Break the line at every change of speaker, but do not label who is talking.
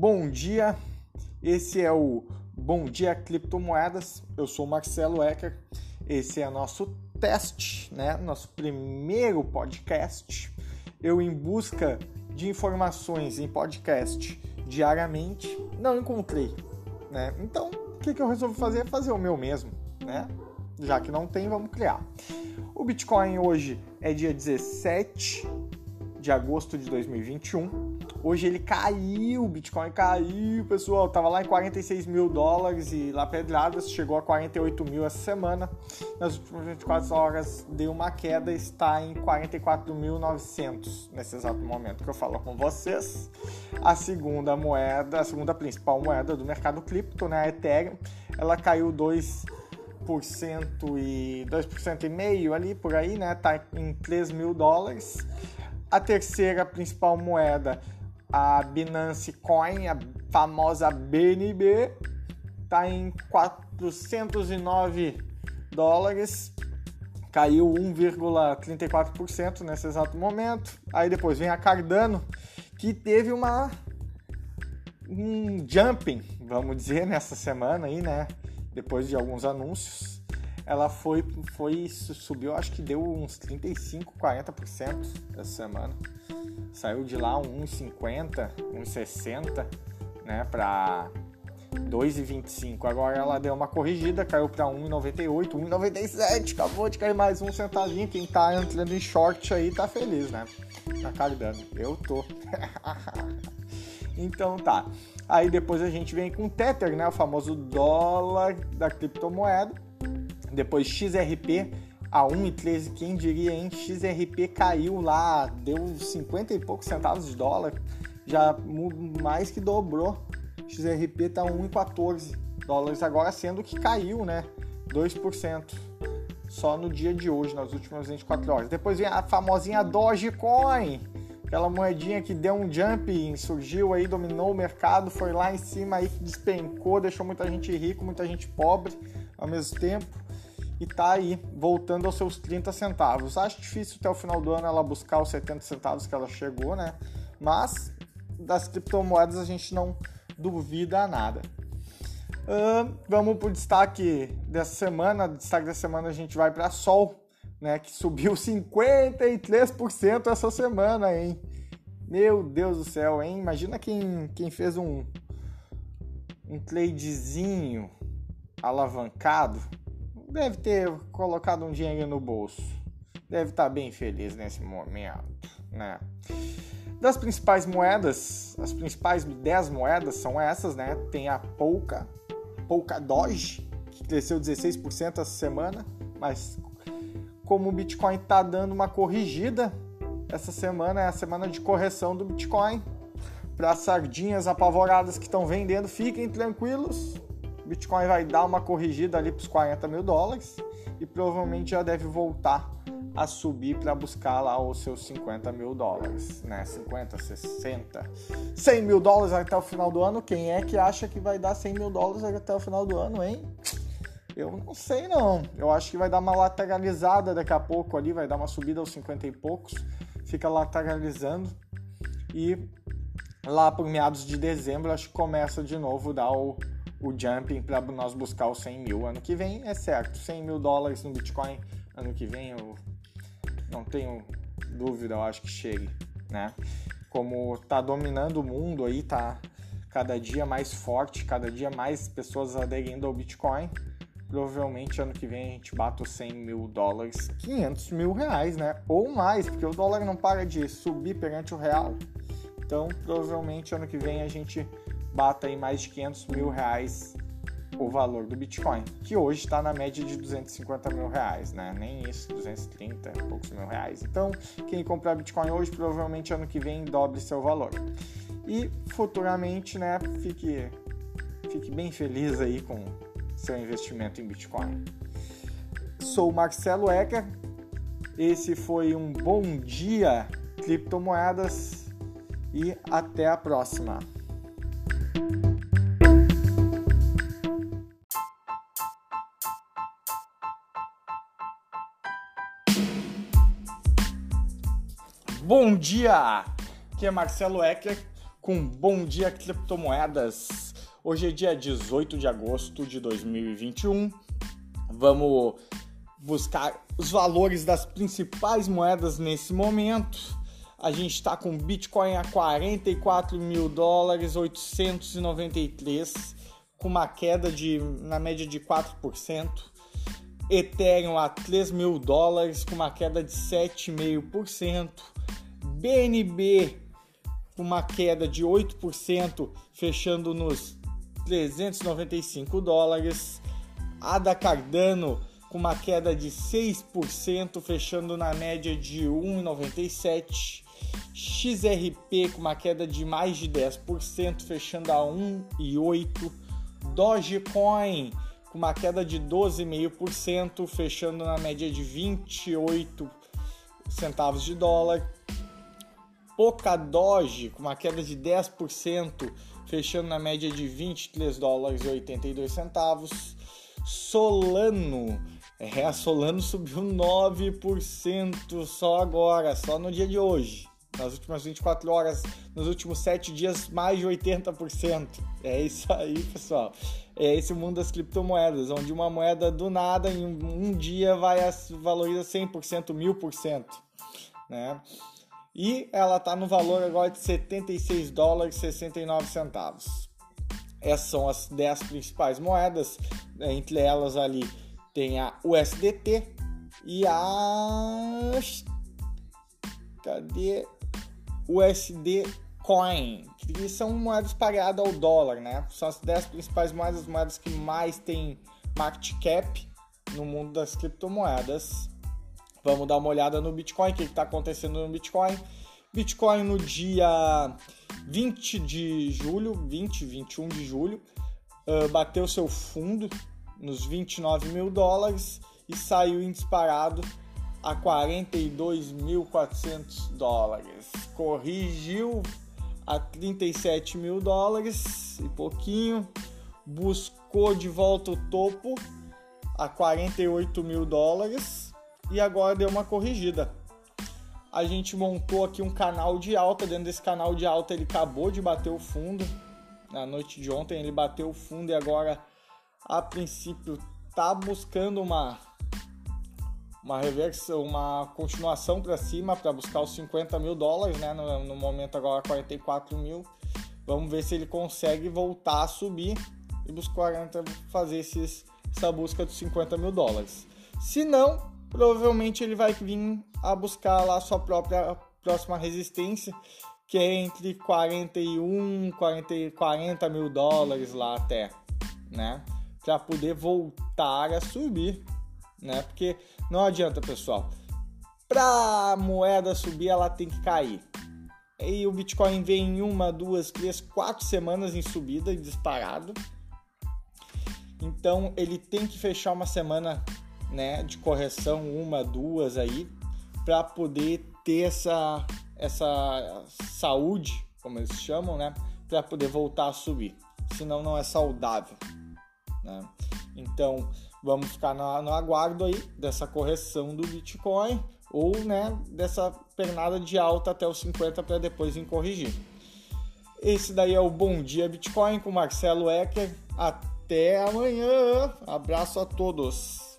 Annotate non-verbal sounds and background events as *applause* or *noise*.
Bom dia, esse é o Bom Dia Criptomoedas. Eu sou Marcelo Ecker. Esse é nosso teste, né? Nosso primeiro podcast. Eu em busca de informações em podcast diariamente não encontrei, né? Então, o que, que eu resolvi fazer? Fazer o meu mesmo, né? Já que não tem, vamos criar. O Bitcoin hoje é dia 17 de agosto de 2021. Hoje ele caiu, o Bitcoin caiu, pessoal. Tava lá em 46 mil dólares e lá pedradas, chegou a 48 mil essa semana. Nas últimas 24 horas deu uma queda, está em 44.900 nesse exato momento que eu falo com vocês. A segunda moeda, a segunda principal moeda do mercado cripto, né, a Ethereum, ela caiu 2 e 2% e meio ali por aí, né? Tá em 3 mil dólares. A terceira principal moeda, a Binance Coin, a famosa BNB, está em 409 dólares, caiu 1,34% nesse exato momento. Aí depois vem a Cardano, que teve uma um jumping, vamos dizer, nessa semana aí, né? Depois de alguns anúncios ela foi, foi subiu, acho que deu uns 35, 40% essa semana. Saiu de lá 1,50, 1,60, né, para 2,25. Agora ela deu uma corrigida, caiu para 1,98, 1,97, acabou de cair mais um centavinho. Quem tá entrando em short aí tá feliz, né? Tá cardando. Eu tô. *laughs* então tá. Aí depois a gente vem com Tether, né, o famoso dólar da criptomoeda depois XRP a 1,13, quem diria, hein? XRP caiu lá, deu 50 e poucos centavos de dólar, já mais que dobrou. XRP tá 1,14 dólares agora, sendo que caiu, né? 2% só no dia de hoje, nas últimas 24 horas. Depois vem a famosinha Dogecoin, aquela moedinha que deu um jump, surgiu aí, dominou o mercado, foi lá em cima aí, despencou, deixou muita gente rico, muita gente pobre ao mesmo tempo e tá aí voltando aos seus 30 centavos. Acho difícil até o final do ano ela buscar os 70 centavos que ela chegou, né? Mas das criptomoedas a gente não duvida nada. Uh, vamos para o destaque dessa semana. Destaque dessa semana a gente vai para Sol, né? Que subiu 53% essa semana, hein? Meu Deus do céu, hein? Imagina quem, quem fez um, um tradezinho alavancado deve ter colocado um dinheiro no bolso. Deve estar bem feliz nesse momento, né? Das principais moedas, as principais 10 moedas são essas, né? Tem a Polka, Polka Doge, que cresceu 16% essa semana, mas como o Bitcoin está dando uma corrigida, essa semana é a semana de correção do Bitcoin. Para as sardinhas apavoradas que estão vendendo, fiquem tranquilos, Bitcoin vai dar uma corrigida ali para os 40 mil dólares e provavelmente já deve voltar a subir para buscar lá os seus 50 mil dólares, né? 50, 60, 100 mil dólares até o final do ano. Quem é que acha que vai dar 100 mil dólares até o final do ano, hein? Eu não sei não. Eu acho que vai dar uma lateralizada daqui a pouco ali, vai dar uma subida aos 50 e poucos, fica lateralizando e lá por meados de dezembro acho que começa de novo dar o o jumping para nós buscar os 100 mil ano que vem, é certo. 100 mil dólares no Bitcoin ano que vem, eu não tenho dúvida, eu acho que chegue, né? Como tá dominando o mundo aí, tá cada dia mais forte, cada dia mais pessoas aderindo ao Bitcoin. Provavelmente ano que vem a gente bate os 100 mil dólares, 500 mil reais, né? Ou mais, porque o dólar não para de subir perante o real. Então, provavelmente ano que vem a gente bata em mais de 500 mil reais o valor do Bitcoin, que hoje está na média de 250 mil reais, né? Nem isso, 230 e poucos mil reais. Então, quem comprar Bitcoin hoje, provavelmente ano que vem dobre seu valor. E futuramente, né, fique, fique bem feliz aí com seu investimento em Bitcoin. Sou Marcelo Ecker, esse foi um bom dia criptomoedas e até a próxima. Bom dia! Aqui é Marcelo Ecker com Bom Dia Criptomoedas. Hoje é dia 18 de agosto de 2021. Vamos buscar os valores das principais moedas nesse momento. A gente está com Bitcoin a 44 mil dólares, 893, com uma queda de na média de 4%. Ethereum a 3 mil dólares, com uma queda de 7,5%. BNB com uma queda de 8%, fechando nos 395 dólares. Ada Cardano com uma queda de 6%, fechando na média de 1,97. XRP com uma queda de mais de 10%, fechando a 1,8. Dogecoin com uma queda de 12,5%, fechando na média de 28 centavos de dólar. Polkadot com uma queda de 10%, fechando na média de 23 dólares e 82 centavos. Solano, é, a Solano subiu 9% só agora, só no dia de hoje. Nas últimas 24 horas, nos últimos 7 dias, mais de 80%. É isso aí, pessoal. É esse mundo das criptomoedas, onde uma moeda do nada em um dia vai a, valoriza 100%, 1000%, né? E ela está no valor agora de 76 dólares e 69 centavos. Essas são as 10 principais moedas, entre elas ali tem a USDT e a cadê USD Coin, que são moedas pareadas ao dólar, né? São as 10 principais moedas, moedas que mais têm market cap no mundo das criptomoedas. Vamos dar uma olhada no Bitcoin, o que está acontecendo no Bitcoin. Bitcoin no dia 20 de julho, 20, 21 de julho, bateu seu fundo nos 29 mil dólares e saiu em disparado a 42.400 dólares. Corrigiu a 37 mil dólares e pouquinho, buscou de volta o topo a 48 mil dólares e agora deu uma corrigida. A gente montou aqui um canal de alta, dentro desse canal de alta ele acabou de bater o fundo. Na noite de ontem ele bateu o fundo e agora a princípio tá buscando uma uma reversão, uma continuação para cima para buscar os 50 mil dólares, né? No, no, momento agora 44 mil. Vamos ver se ele consegue voltar a subir e buscar fazer esses, essa busca dos 50 mil dólares. Se não, provavelmente ele vai vir a buscar lá sua própria próxima resistência, que é entre 41, 40, 40 mil dólares lá até, né? Para poder voltar a subir, né? Porque não adianta, pessoal. Para moeda subir, ela tem que cair. E o Bitcoin vem em uma, duas, três, quatro semanas em subida e disparado. Então ele tem que fechar uma semana né, de correção, uma, duas aí, para poder ter essa, essa saúde, como eles chamam, né, para poder voltar a subir. Senão não é saudável. Né? Então vamos ficar no, no aguardo aí dessa correção do Bitcoin ou né, dessa pernada de alta até os 50 para depois em corrigir. Esse daí é o Bom Dia Bitcoin com Marcelo Ecker. Até amanhã. Abraço a todos.